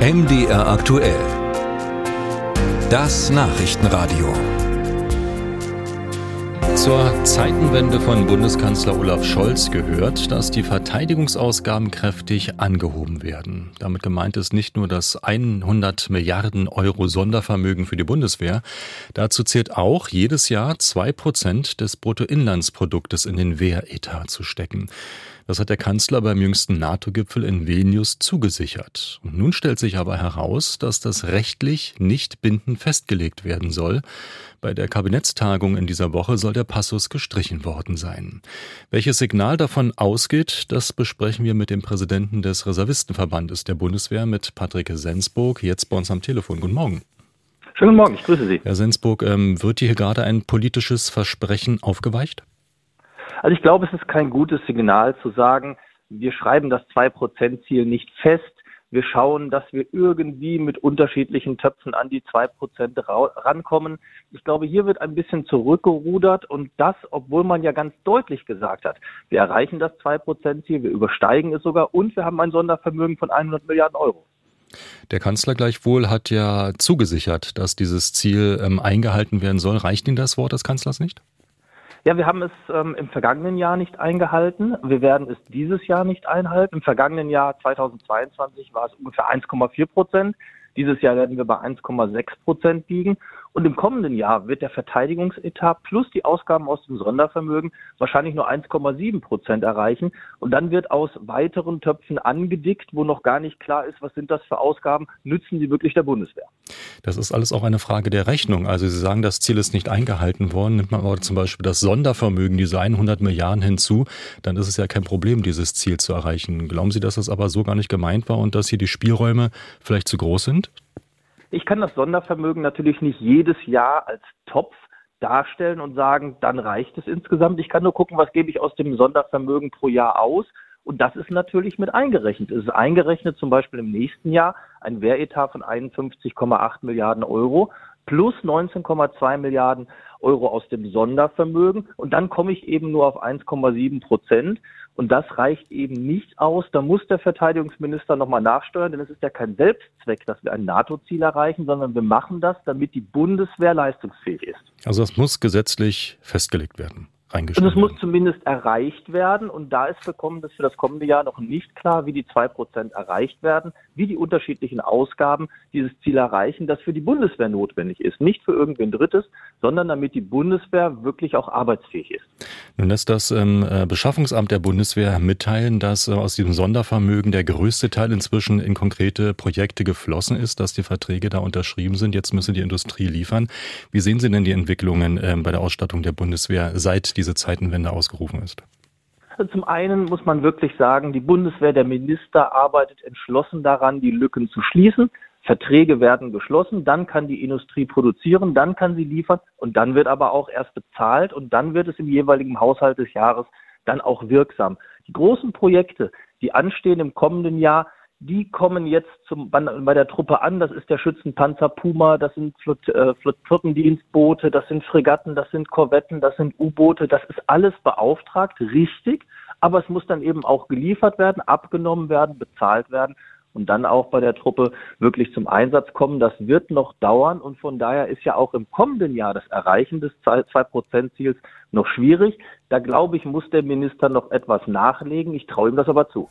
MDR aktuell. Das Nachrichtenradio. Zur Zeitenwende von Bundeskanzler Olaf Scholz gehört, dass die Verteidigungsausgaben kräftig angehoben werden. Damit gemeint ist nicht nur das 100 Milliarden Euro Sondervermögen für die Bundeswehr. Dazu zählt auch, jedes Jahr zwei Prozent des Bruttoinlandsproduktes in den Wehretat zu stecken. Das hat der Kanzler beim jüngsten NATO-Gipfel in Vilnius zugesichert. Und nun stellt sich aber heraus, dass das rechtlich nicht bindend festgelegt werden soll. Bei der Kabinettstagung in dieser Woche soll der Passus gestrichen worden sein. Welches Signal davon ausgeht, das besprechen wir mit dem Präsidenten des Reservistenverbandes der Bundeswehr, mit Patrick Sensburg, jetzt bei uns am Telefon. Guten Morgen. Schönen Morgen, ich grüße Sie. Herr Sensburg, ähm, wird hier gerade ein politisches Versprechen aufgeweicht? Also ich glaube, es ist kein gutes Signal zu sagen, wir schreiben das 2-Prozent-Ziel nicht fest. Wir schauen, dass wir irgendwie mit unterschiedlichen Töpfen an die 2 Prozent rankommen. Ich glaube, hier wird ein bisschen zurückgerudert und das, obwohl man ja ganz deutlich gesagt hat, wir erreichen das 2 Prozent Ziel, wir übersteigen es sogar und wir haben ein Sondervermögen von 100 Milliarden Euro. Der Kanzler gleichwohl hat ja zugesichert, dass dieses Ziel ähm, eingehalten werden soll. Reicht Ihnen das Wort des Kanzlers nicht? Ja, wir haben es ähm, im vergangenen Jahr nicht eingehalten. Wir werden es dieses Jahr nicht einhalten. Im vergangenen Jahr 2022 war es ungefähr 1,4 Prozent. Dieses Jahr werden wir bei 1,6 Prozent liegen. Und im kommenden Jahr wird der Verteidigungsetat plus die Ausgaben aus dem Sondervermögen wahrscheinlich nur 1,7 Prozent erreichen. Und dann wird aus weiteren Töpfen angedickt, wo noch gar nicht klar ist, was sind das für Ausgaben, nützen sie wirklich der Bundeswehr. Das ist alles auch eine Frage der Rechnung. Also Sie sagen, das Ziel ist nicht eingehalten worden. Nimmt man aber zum Beispiel das Sondervermögen, diese 100 Milliarden hinzu, dann ist es ja kein Problem, dieses Ziel zu erreichen. Glauben Sie, dass das aber so gar nicht gemeint war und dass hier die Spielräume vielleicht zu groß sind? Ich kann das Sondervermögen natürlich nicht jedes Jahr als Topf darstellen und sagen, dann reicht es insgesamt. Ich kann nur gucken, was gebe ich aus dem Sondervermögen pro Jahr aus. Und das ist natürlich mit eingerechnet. Es ist eingerechnet zum Beispiel im nächsten Jahr ein Wehretat von 51,8 Milliarden Euro plus 19,2 Milliarden Euro aus dem Sondervermögen. Und dann komme ich eben nur auf 1,7 Prozent. Und das reicht eben nicht aus. Da muss der Verteidigungsminister nochmal nachsteuern, denn es ist ja kein Selbstzweck, dass wir ein NATO-Ziel erreichen, sondern wir machen das, damit die Bundeswehr leistungsfähig ist. Also das muss gesetzlich festgelegt werden reingeschrieben Und es muss zumindest erreicht werden. Und da ist für, das für das kommende Jahr noch nicht klar, wie die zwei Prozent erreicht werden, wie die unterschiedlichen Ausgaben dieses Ziel erreichen, das für die Bundeswehr notwendig ist. Nicht für irgendwen Drittes, sondern damit die Bundeswehr wirklich auch arbeitsfähig ist. Nun lässt das ähm, äh, Beschaffungsamt der Bundeswehr mitteilen, dass äh, aus diesem Sondervermögen der größte Teil inzwischen in konkrete Projekte geflossen ist, dass die Verträge da unterschrieben sind. Jetzt müsse die Industrie liefern. Wie sehen Sie denn die Entwicklungen äh, bei der Ausstattung der Bundeswehr seit diese Zeitenwende ausgerufen ist? Also zum einen muss man wirklich sagen, die Bundeswehr, der Minister arbeitet entschlossen daran, die Lücken zu schließen. Verträge werden geschlossen, dann kann die Industrie produzieren, dann kann sie liefern und dann wird aber auch erst bezahlt und dann wird es im jeweiligen Haushalt des Jahres dann auch wirksam. Die großen Projekte, die anstehen im kommenden Jahr, die kommen jetzt zum, bei der Truppe an. Das ist der Schützenpanzer Puma, das sind Flott, äh, Flottendienstboote, das sind Fregatten, das sind Korvetten, das sind U-Boote. Das ist alles beauftragt, richtig. Aber es muss dann eben auch geliefert werden, abgenommen werden, bezahlt werden und dann auch bei der Truppe wirklich zum Einsatz kommen. Das wird noch dauern und von daher ist ja auch im kommenden Jahr das Erreichen des 2-Prozent-Ziels noch schwierig. Da glaube ich, muss der Minister noch etwas nachlegen. Ich traue ihm das aber zu.